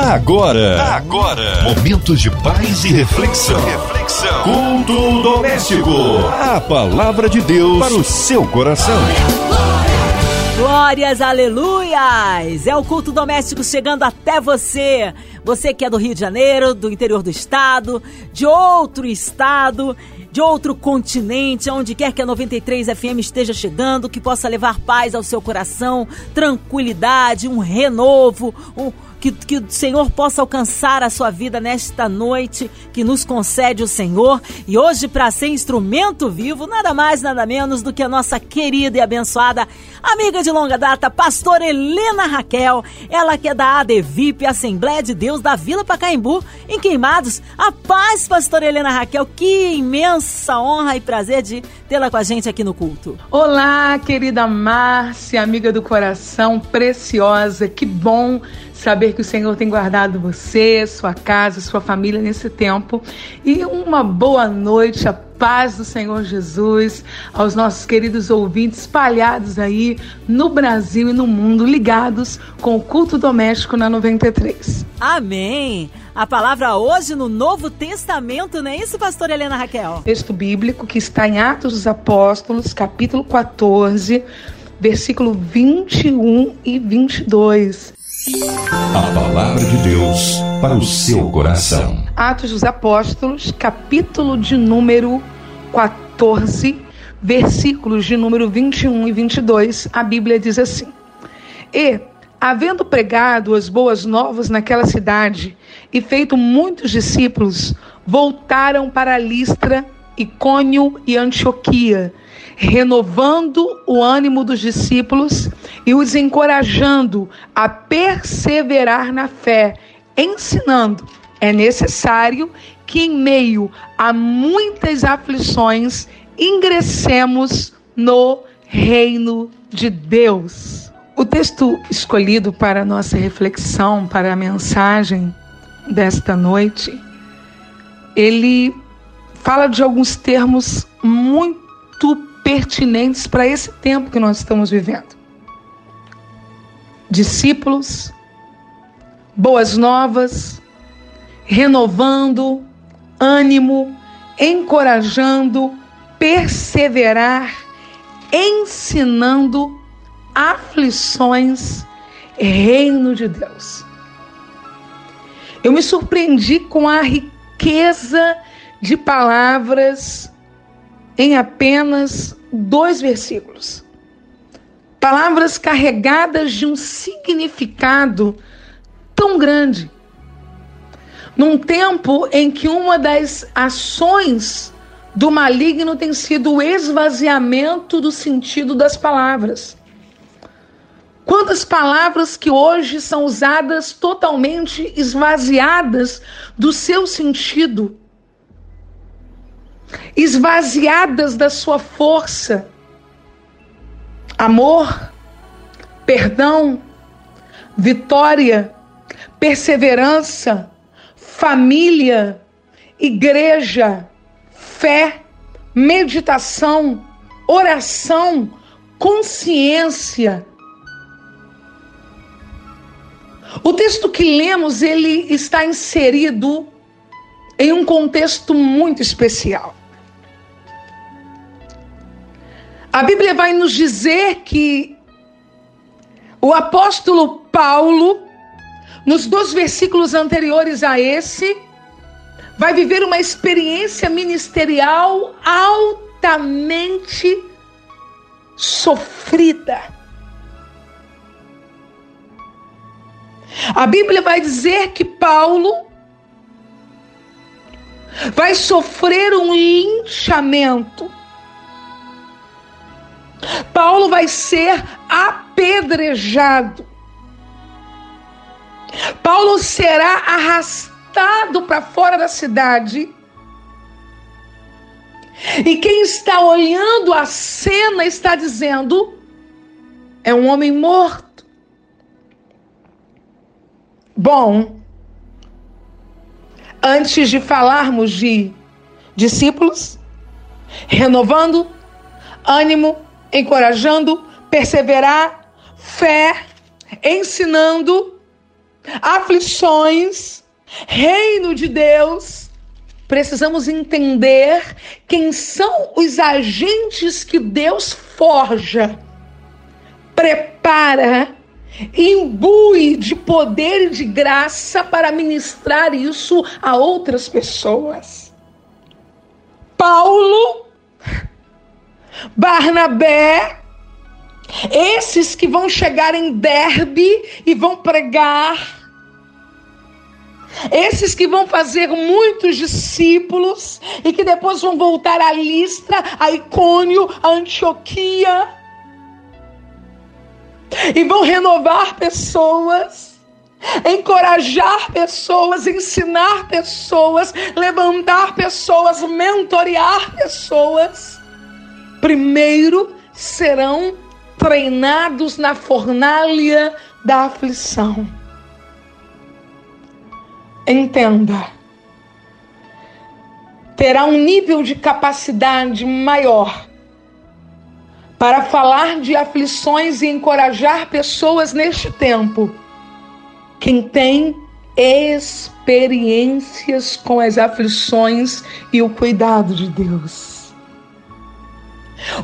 Agora, agora, momentos de paz e reflexão. Reflexão. Culto doméstico. A palavra de Deus para o seu coração. Glórias, aleluias! É o culto doméstico chegando até você. Você que é do Rio de Janeiro, do interior do estado, de outro estado, de outro continente, onde quer que a 93 FM esteja chegando, que possa levar paz ao seu coração, tranquilidade, um renovo, um que, que o Senhor possa alcançar a sua vida nesta noite que nos concede o Senhor. E hoje, para ser instrumento vivo, nada mais, nada menos do que a nossa querida e abençoada amiga de longa data, pastora Helena Raquel. Ela que é da ADVIP, Assembleia de Deus da Vila Pacaembu, em Queimados. A paz, pastora Helena Raquel. Que imensa honra e prazer de tê-la com a gente aqui no culto. Olá, querida Márcia, amiga do coração, preciosa. Que bom saber que o Senhor tem guardado você, sua casa, sua família nesse tempo. E uma boa noite, a paz do Senhor Jesus, aos nossos queridos ouvintes espalhados aí no Brasil e no mundo, ligados com o culto doméstico na 93. Amém! A palavra hoje no Novo Testamento, não é isso, pastor Helena Raquel? Texto bíblico que está em Atos dos Apóstolos, capítulo 14, versículo 21 e 22. A palavra de Deus para o seu coração. Atos dos Apóstolos, capítulo de número 14, versículos de número 21 e 22. A Bíblia diz assim: E, havendo pregado as boas novas naquela cidade e feito muitos discípulos, voltaram para Listra, Icônio e Antioquia renovando o ânimo dos discípulos e os encorajando a perseverar na fé, ensinando. É necessário que, em meio a muitas aflições, ingressemos no reino de Deus. O texto escolhido para nossa reflexão, para a mensagem desta noite, ele fala de alguns termos muito pertinentes para esse tempo que nós estamos vivendo. Discípulos, boas novas, renovando, ânimo, encorajando, perseverar, ensinando aflições, reino de Deus. Eu me surpreendi com a riqueza de palavras em apenas dois versículos. Palavras carregadas de um significado tão grande. Num tempo em que uma das ações do maligno tem sido o esvaziamento do sentido das palavras. Quantas palavras que hoje são usadas totalmente esvaziadas do seu sentido esvaziadas da sua força. Amor, perdão, vitória, perseverança, família, igreja, fé, meditação, oração, consciência. O texto que lemos, ele está inserido em um contexto muito especial. A Bíblia vai nos dizer que o apóstolo Paulo, nos dois versículos anteriores a esse, vai viver uma experiência ministerial altamente sofrida. A Bíblia vai dizer que Paulo vai sofrer um linchamento. Paulo vai ser apedrejado. Paulo será arrastado para fora da cidade. E quem está olhando a cena está dizendo: é um homem morto. Bom, antes de falarmos de discípulos, renovando, ânimo, encorajando, perseverar, fé, ensinando, aflições, reino de Deus, precisamos entender quem são os agentes que Deus forja, prepara, imbui de poder e de graça para ministrar isso a outras pessoas. Paulo, Barnabé, esses que vão chegar em Derbe e vão pregar, esses que vão fazer muitos discípulos e que depois vão voltar a Listra, a Icônio, a Antioquia. E vão renovar pessoas encorajar pessoas, ensinar pessoas, levantar pessoas, mentorear pessoas, primeiro serão treinados na fornalha da aflição. Entenda. Terá um nível de capacidade maior para falar de aflições e encorajar pessoas neste tempo quem tem experiências com as aflições e o cuidado de Deus.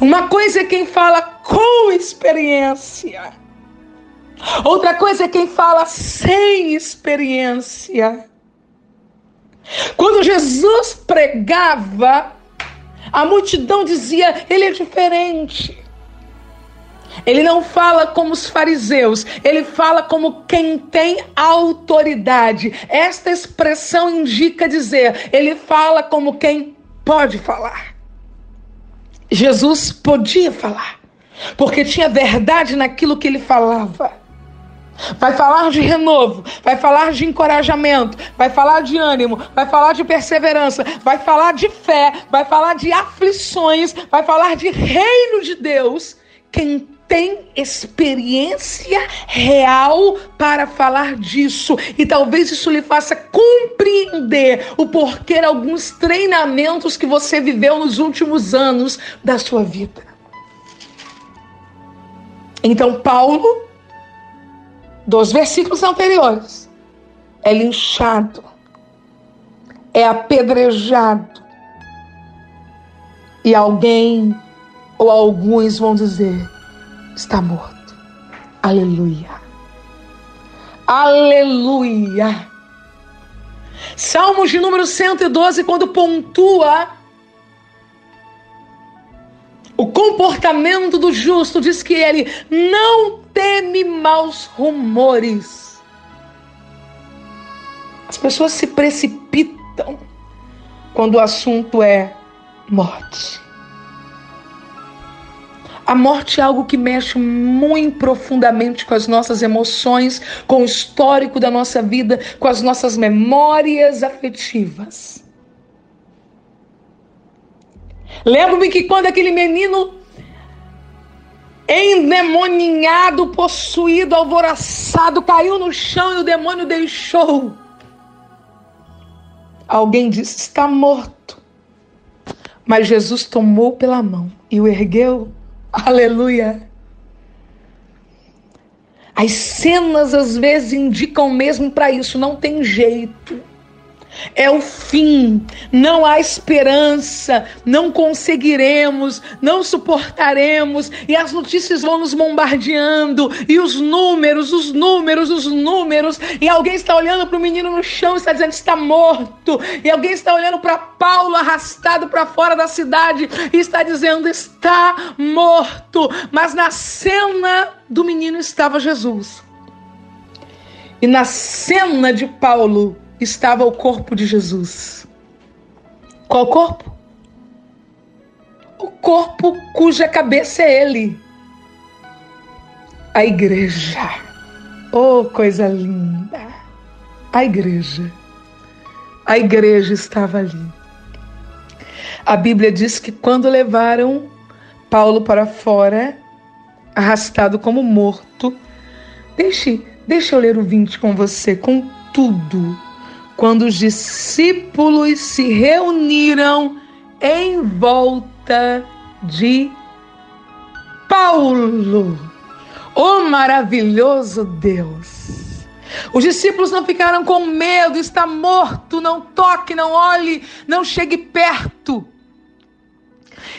Uma coisa é quem fala com experiência, outra coisa é quem fala sem experiência. Quando Jesus pregava, a multidão dizia: ele é diferente. Ele não fala como os fariseus, ele fala como quem tem autoridade. Esta expressão indica dizer, ele fala como quem pode falar. Jesus podia falar, porque tinha verdade naquilo que ele falava. Vai falar de renovo, vai falar de encorajamento, vai falar de ânimo, vai falar de perseverança, vai falar de fé, vai falar de aflições, vai falar de reino de Deus. Quem tem experiência real para falar disso. E talvez isso lhe faça compreender o porquê alguns treinamentos que você viveu nos últimos anos da sua vida. Então, Paulo, dos versículos anteriores, é linchado, é apedrejado. E alguém ou alguns vão dizer: está morto. Aleluia. Aleluia. Salmos de número 112, quando pontua o comportamento do justo, diz que ele não teme maus rumores. As pessoas se precipitam quando o assunto é morte. A morte é algo que mexe muito profundamente com as nossas emoções, com o histórico da nossa vida, com as nossas memórias afetivas. Lembro-me que quando aquele menino endemoninhado, possuído, alvoroçado, caiu no chão e o demônio deixou. Alguém disse: está morto. Mas Jesus tomou pela mão e o ergueu Aleluia. As cenas às vezes indicam mesmo para isso, não tem jeito é o fim, não há esperança, não conseguiremos, não suportaremos, e as notícias vão nos bombardeando, e os números, os números, os números, e alguém está olhando para o menino no chão e está dizendo está morto, e alguém está olhando para Paulo arrastado para fora da cidade e está dizendo está morto, mas na cena do menino estava Jesus. E na cena de Paulo estava o corpo de Jesus. Qual corpo? O corpo cuja cabeça é Ele. A igreja. Oh, coisa linda! A igreja. A igreja estava ali. A Bíblia diz que quando levaram Paulo para fora, arrastado como morto, deixe, deixe eu ler o 20 com você, com tudo quando os discípulos se reuniram em volta de Paulo. O maravilhoso Deus Os discípulos não ficaram com medo, está morto, não toque, não olhe, não chegue perto.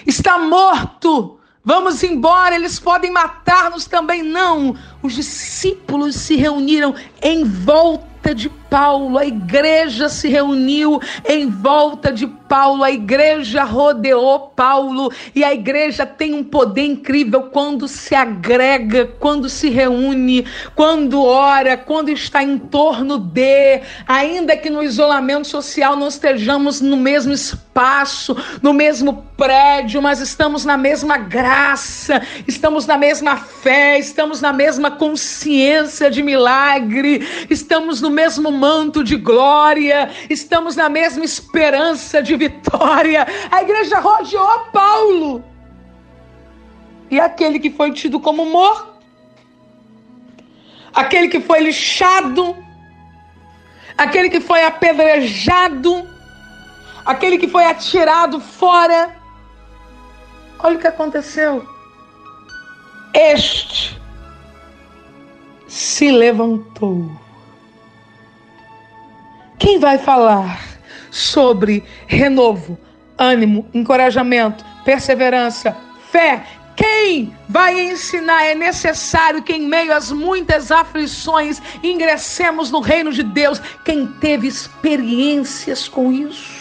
Está morto, vamos embora, eles podem matar-nos também. Não, os discípulos se reuniram em volta de Paulo, a igreja se reuniu em volta de Paulo, a igreja rodeou Paulo e a igreja tem um poder incrível quando se agrega, quando se reúne, quando ora, quando está em torno de, ainda que no isolamento social não estejamos no mesmo espaço, no mesmo prédio, mas estamos na mesma graça, estamos na mesma fé, estamos na mesma consciência de milagre, estamos no mesmo manto de glória, estamos na mesma esperança de vitória. A igreja rodeou Paulo. E aquele que foi tido como morto, aquele que foi lixado, aquele que foi apedrejado, aquele que foi atirado fora. Olha o que aconteceu. Este se levantou quem vai falar sobre renovo, ânimo, encorajamento, perseverança, fé? Quem vai ensinar? É necessário que, em meio às muitas aflições, ingressemos no reino de Deus. Quem teve experiências com isso?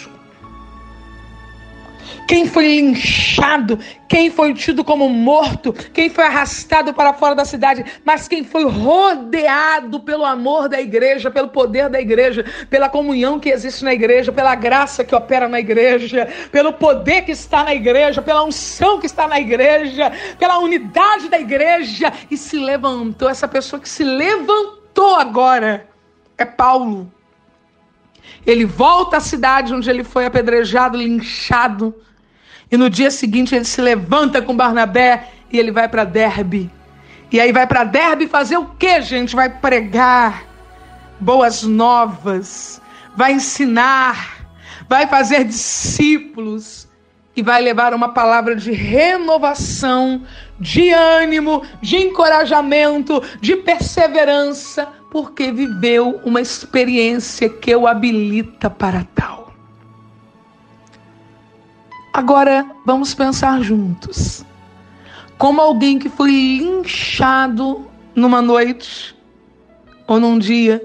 Quem foi linchado, quem foi tido como morto, quem foi arrastado para fora da cidade, mas quem foi rodeado pelo amor da igreja, pelo poder da igreja, pela comunhão que existe na igreja, pela graça que opera na igreja, pelo poder que está na igreja, pela unção que está na igreja, pela unidade da igreja e se levantou. Essa pessoa que se levantou agora é Paulo. Ele volta à cidade onde ele foi apedrejado, linchado e no dia seguinte ele se levanta com Barnabé e ele vai para Derbe. E aí vai para Derbe fazer o que, gente? Vai pregar boas novas, vai ensinar, vai fazer discípulos e vai levar uma palavra de renovação, de ânimo, de encorajamento, de perseverança, porque viveu uma experiência que o habilita para tal. Agora vamos pensar juntos. Como alguém que foi linchado numa noite ou num dia,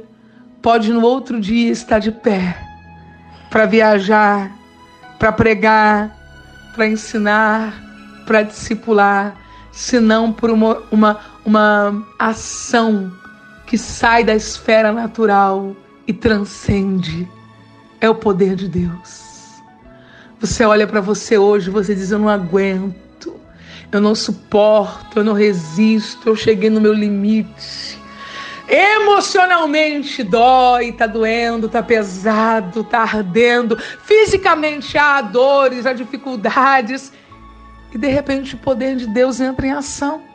pode no outro dia estar de pé para viajar, para pregar, para ensinar, para discipular, senão por uma, uma, uma ação que sai da esfera natural e transcende. É o poder de Deus. Você olha para você hoje, você diz: Eu não aguento, eu não suporto, eu não resisto, eu cheguei no meu limite. Emocionalmente dói, tá doendo, tá pesado, tá ardendo. Fisicamente há dores, há dificuldades. E de repente o poder de Deus entra em ação.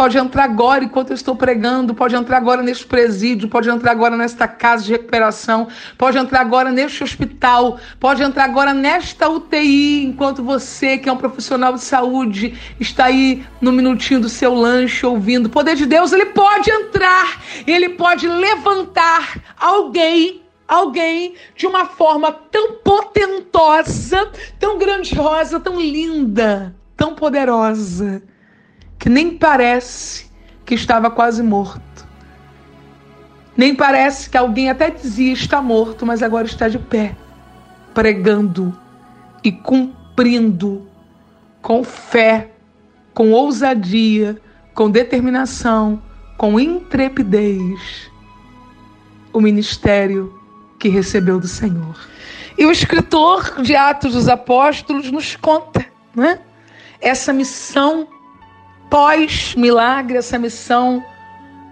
Pode entrar agora enquanto eu estou pregando, pode entrar agora neste presídio, pode entrar agora nesta casa de recuperação, pode entrar agora neste hospital, pode entrar agora nesta UTI, enquanto você, que é um profissional de saúde, está aí no minutinho do seu lanche ouvindo. O poder de Deus, ele pode entrar, ele pode levantar alguém alguém de uma forma tão potentosa, tão grandiosa, tão linda, tão poderosa que nem parece que estava quase morto. Nem parece que alguém até dizia está morto, mas agora está de pé, pregando e cumprindo com fé, com ousadia, com determinação, com intrepidez o ministério que recebeu do Senhor. E o escritor de Atos dos Apóstolos nos conta, né? Essa missão pós-milagre, essa missão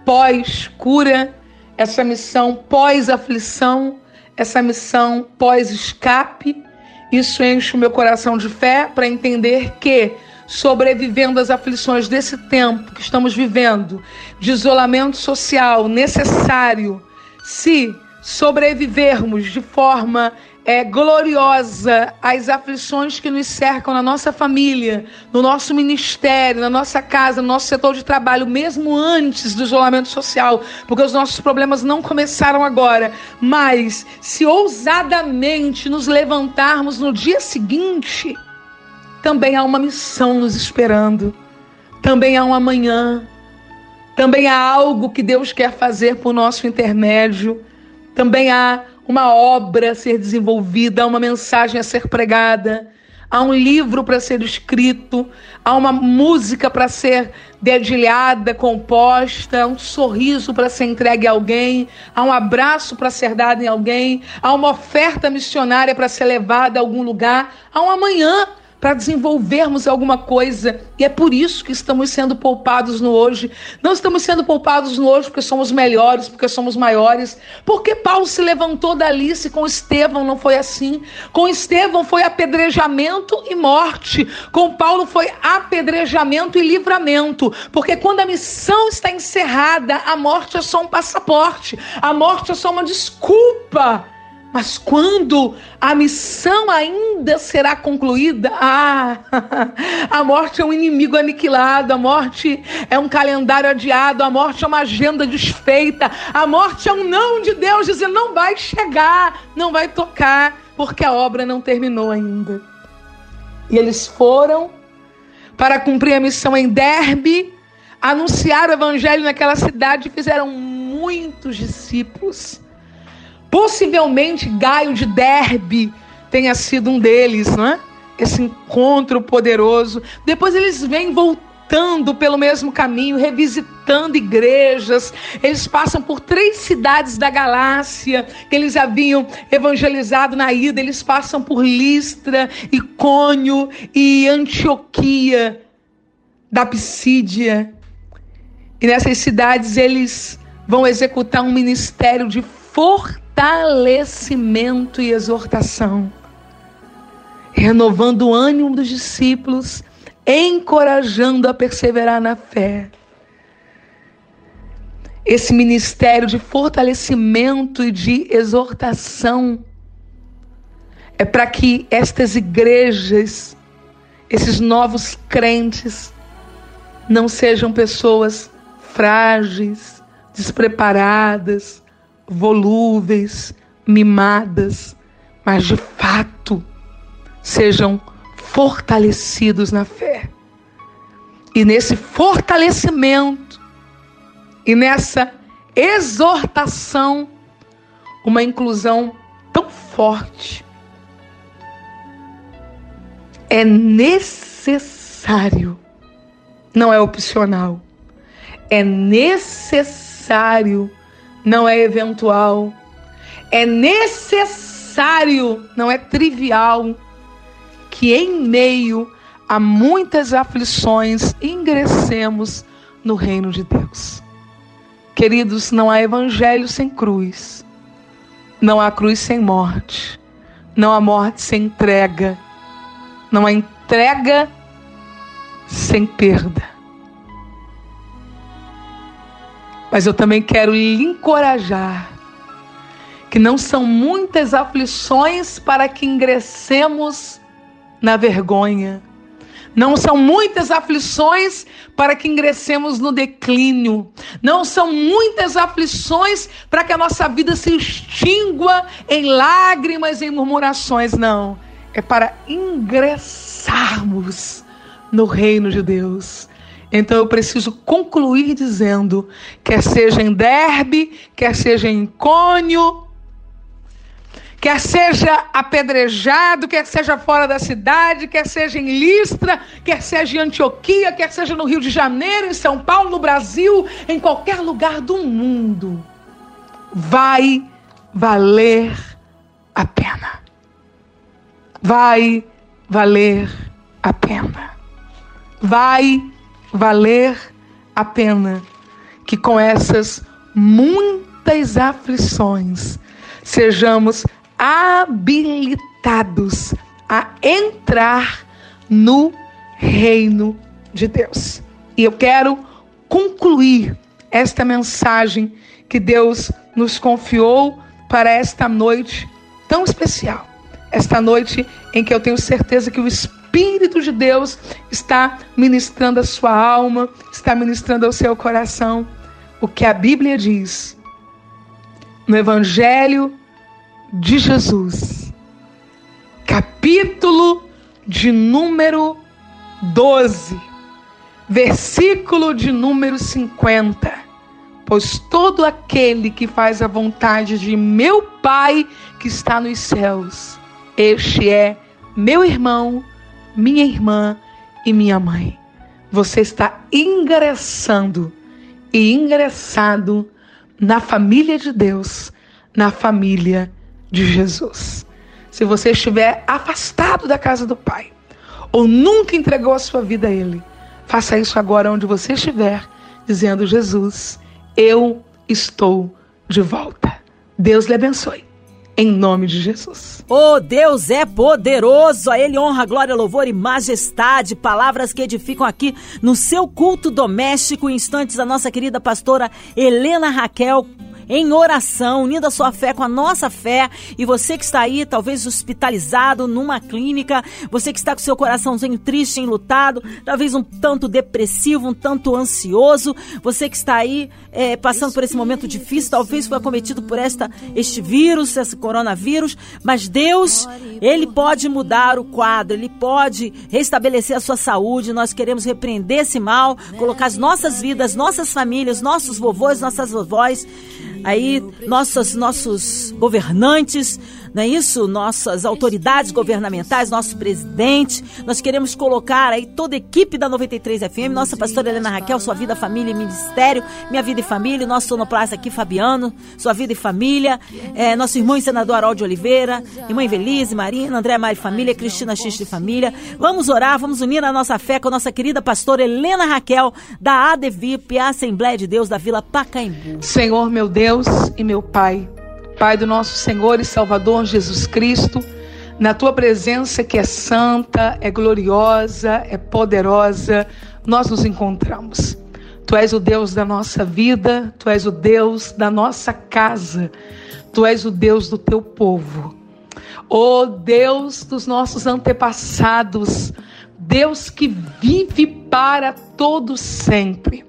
pós-cura, essa missão pós-aflição, essa missão pós-escape. Isso enche o meu coração de fé para entender que, sobrevivendo às aflições desse tempo que estamos vivendo, de isolamento social necessário, se sobrevivermos de forma é, gloriosa as aflições que nos cercam na nossa família, no nosso ministério, na nossa casa, no nosso setor de trabalho, mesmo antes do isolamento social, porque os nossos problemas não começaram agora. Mas se ousadamente nos levantarmos no dia seguinte, também há uma missão nos esperando, também há um amanhã, também há algo que Deus quer fazer por nosso intermédio, também há uma obra a ser desenvolvida, há uma mensagem a ser pregada, há um livro para ser escrito, há uma música para ser dedilhada, composta, um sorriso para ser entregue a alguém, há um abraço para ser dado em alguém, há uma oferta missionária para ser levada a algum lugar, há um amanhã para desenvolvermos alguma coisa. E é por isso que estamos sendo poupados no hoje. Não estamos sendo poupados no hoje porque somos melhores, porque somos maiores. Porque Paulo se levantou dali se com Estevão não foi assim. Com Estevão foi apedrejamento e morte. Com Paulo foi apedrejamento e livramento. Porque quando a missão está encerrada, a morte é só um passaporte. A morte é só uma desculpa mas quando a missão ainda será concluída, ah, a morte é um inimigo aniquilado, a morte é um calendário adiado, a morte é uma agenda desfeita, a morte é um não de Deus dizendo não vai chegar, não vai tocar, porque a obra não terminou ainda. E eles foram para cumprir a missão em Derbe, anunciar o evangelho naquela cidade e fizeram muitos discípulos. Possivelmente Gaio de Derbe tenha sido um deles, não é? Esse encontro poderoso. Depois eles vêm voltando pelo mesmo caminho, revisitando igrejas. Eles passam por três cidades da Galácia que eles haviam evangelizado na ida. Eles passam por Listra, Icônio e Antioquia da Psídia. E nessas cidades eles vão executar um ministério de fortalecimento fortalecimento e exortação, renovando o ânimo dos discípulos, encorajando a perseverar na fé. Esse ministério de fortalecimento e de exortação é para que estas igrejas, esses novos crentes, não sejam pessoas frágeis, despreparadas, volúveis, mimadas, mas de fato sejam fortalecidos na fé. E nesse fortalecimento e nessa exortação, uma inclusão tão forte é necessário, não é opcional, é necessário não é eventual, é necessário, não é trivial, que em meio a muitas aflições ingressemos no reino de Deus. Queridos, não há evangelho sem cruz, não há cruz sem morte, não há morte sem entrega, não há entrega sem perda. Mas eu também quero lhe encorajar que não são muitas aflições para que ingressemos na vergonha. Não são muitas aflições para que ingressemos no declínio. Não são muitas aflições para que a nossa vida se extingua em lágrimas e murmurações. Não. É para ingressarmos no reino de Deus. Então eu preciso concluir dizendo, quer seja em Derbe, quer seja em Cônio, quer seja apedrejado, quer seja fora da cidade, quer seja em Listra, quer seja em Antioquia, quer seja no Rio de Janeiro, em São Paulo, no Brasil, em qualquer lugar do mundo, vai valer a pena. Vai valer a pena. Vai valer a pena que com essas muitas aflições sejamos habilitados a entrar no reino de Deus. E eu quero concluir esta mensagem que Deus nos confiou para esta noite tão especial, esta noite em que eu tenho certeza que o Espírito de Deus está ministrando a sua alma, está ministrando ao seu coração o que a Bíblia diz no Evangelho de Jesus, capítulo de número 12, versículo de número 50. Pois todo aquele que faz a vontade de meu Pai que está nos céus, este é meu irmão, minha irmã e minha mãe. Você está ingressando e ingressado na família de Deus, na família de Jesus. Se você estiver afastado da casa do Pai, ou nunca entregou a sua vida a Ele, faça isso agora onde você estiver, dizendo: Jesus, eu estou de volta. Deus lhe abençoe. Em nome de Jesus. Oh, Deus é poderoso. A Ele honra, glória, louvor e majestade. Palavras que edificam aqui no seu culto doméstico. Instantes, a nossa querida pastora Helena Raquel em oração, unindo a sua fé com a nossa fé. E você que está aí, talvez hospitalizado numa clínica, você que está com seu coraçãozinho triste, enlutado, talvez um tanto depressivo, um tanto ansioso, você que está aí é, passando por esse momento difícil, talvez foi acometido por esta, este vírus, esse coronavírus, mas Deus, Ele pode mudar o quadro, Ele pode restabelecer a sua saúde. Nós queremos repreender esse mal, colocar as nossas vidas, nossas famílias, nossos vovôs, nossas vovós aí nossos, nossos governantes, não é isso? Nossas autoridades governamentais, nosso presidente. Nós queremos colocar aí toda a equipe da 93 FM, nossa pastora Helena Raquel, sua vida, família e ministério, minha vida e família, nosso sonoplasta aqui, Fabiano, sua vida e família, é, nosso irmão e senador Haroldo Oliveira, irmã Evelise, Marina, André Mari Família, Cristina X de Família. Vamos orar, vamos unir a nossa fé com a nossa querida pastora Helena Raquel, da ADVIP, a Assembleia de Deus da Vila Pacaembu. Senhor, meu Deus e meu Pai, Pai do nosso Senhor e Salvador Jesus Cristo, na tua presença que é santa, é gloriosa, é poderosa, nós nos encontramos. Tu és o Deus da nossa vida, tu és o Deus da nossa casa, tu és o Deus do teu povo. Oh Deus dos nossos antepassados, Deus que vive para todo sempre.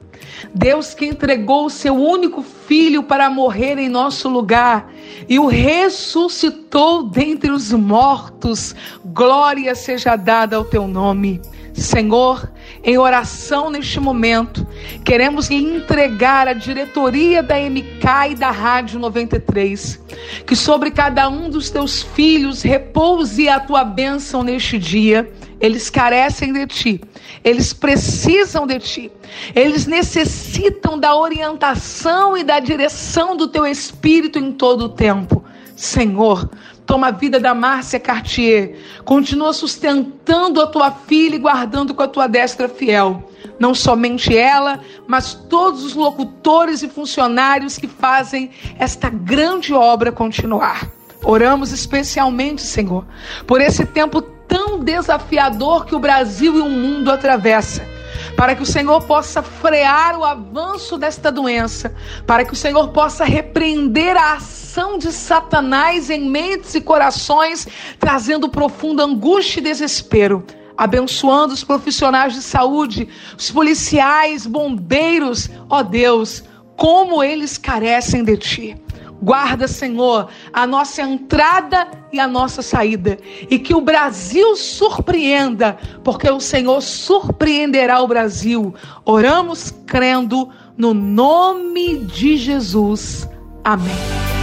Deus que entregou o seu único filho para morrer em nosso lugar e o ressuscitou dentre os mortos. Glória seja dada ao teu nome. Senhor, em oração neste momento, queremos lhe entregar a diretoria da MK e da Rádio 93. Que sobre cada um dos teus filhos repouse a tua bênção neste dia. Eles carecem de ti, eles precisam de ti, eles necessitam da orientação e da direção do teu espírito em todo o tempo. Senhor, toma a vida da Márcia Cartier, continua sustentando a tua filha e guardando com a tua destra fiel. Não somente ela, mas todos os locutores e funcionários que fazem esta grande obra continuar. Oramos especialmente, Senhor, por esse tempo tão desafiador que o Brasil e o mundo atravessa. Para que o Senhor possa frear o avanço desta doença, para que o Senhor possa repreender a ação de Satanás em mentes e corações, trazendo profunda angústia e desespero abençoando os profissionais de saúde, os policiais, bombeiros, ó Deus, como eles carecem de ti. Guarda, Senhor, a nossa entrada e a nossa saída. E que o Brasil surpreenda, porque o Senhor surpreenderá o Brasil. Oramos crendo no nome de Jesus. Amém.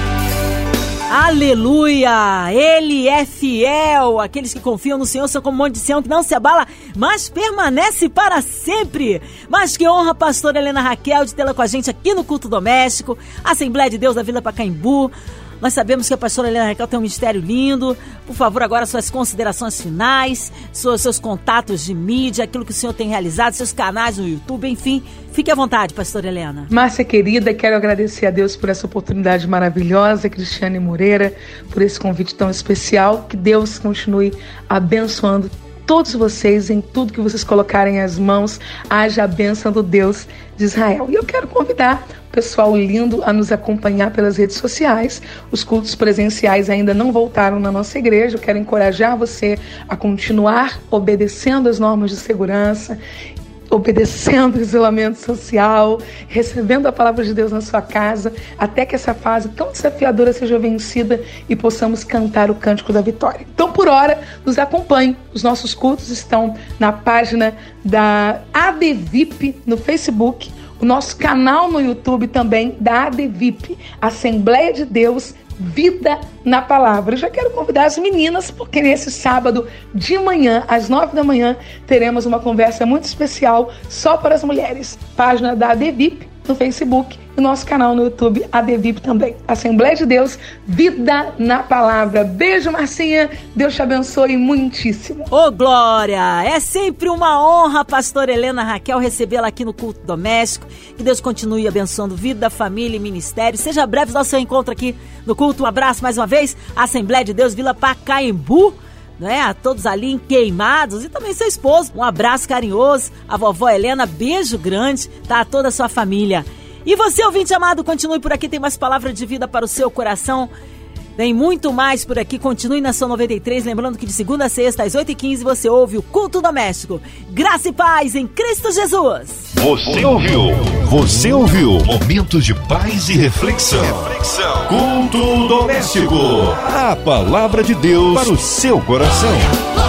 Aleluia! Ele é fiel. Aqueles que confiam no Senhor são como um monte de Sião que não se abala, mas permanece para sempre. Mas que honra, pastora Helena Raquel, de tê-la com a gente aqui no culto doméstico, Assembleia de Deus da Vila Pacaembu. Nós sabemos que a pastora Helena Raquel tem um mistério lindo. Por favor, agora suas considerações finais, seus, seus contatos de mídia, aquilo que o senhor tem realizado, seus canais no YouTube, enfim. Fique à vontade, pastora Helena. Márcia querida, quero agradecer a Deus por essa oportunidade maravilhosa, Cristiane Moreira, por esse convite tão especial. Que Deus continue abençoando todos vocês, em tudo que vocês colocarem as mãos, haja a bênção do Deus de Israel. E eu quero convidar o pessoal lindo a nos acompanhar pelas redes sociais. Os cultos presenciais ainda não voltaram na nossa igreja. Eu quero encorajar você a continuar obedecendo as normas de segurança obedecendo o isolamento social, recebendo a palavra de Deus na sua casa, até que essa fase tão desafiadora seja vencida e possamos cantar o cântico da vitória. Então, por hora, nos acompanhe. Os nossos cultos estão na página da ADVIP no Facebook, o nosso canal no YouTube também da ADVIP, Assembleia de Deus Vida na Palavra. Eu já quero convidar as meninas, porque nesse sábado de manhã, às nove da manhã, teremos uma conversa muito especial só para as mulheres. Página da ADVIP no Facebook e nosso canal no YouTube, ADVIP também. Assembleia de Deus, Vida na Palavra. Beijo, Marcinha. Deus te abençoe muitíssimo. Ô, oh, Glória! É sempre uma honra, pastor Helena Raquel, recebê-la aqui no culto doméstico. Que Deus continue abençoando vida, família e ministério. Seja breve nosso encontro aqui no culto. Um abraço mais uma vez. Assembleia de Deus, Vila Pacaembu né? A todos ali queimados e também seu esposo. Um abraço carinhoso. A vovó Helena, beijo grande, tá? A toda a sua família. E você, ouvinte amado, continue por aqui, tem mais palavra de vida para o seu coração. Tem muito mais por aqui. Continue na sua 93. Lembrando que de segunda a sexta, às 8h15, você ouve o Culto Doméstico. Graça e paz em Cristo Jesus. Você ouviu? Você ouviu? Momentos de paz e reflexão. reflexão. Culto Doméstico. A palavra de Deus para o seu coração.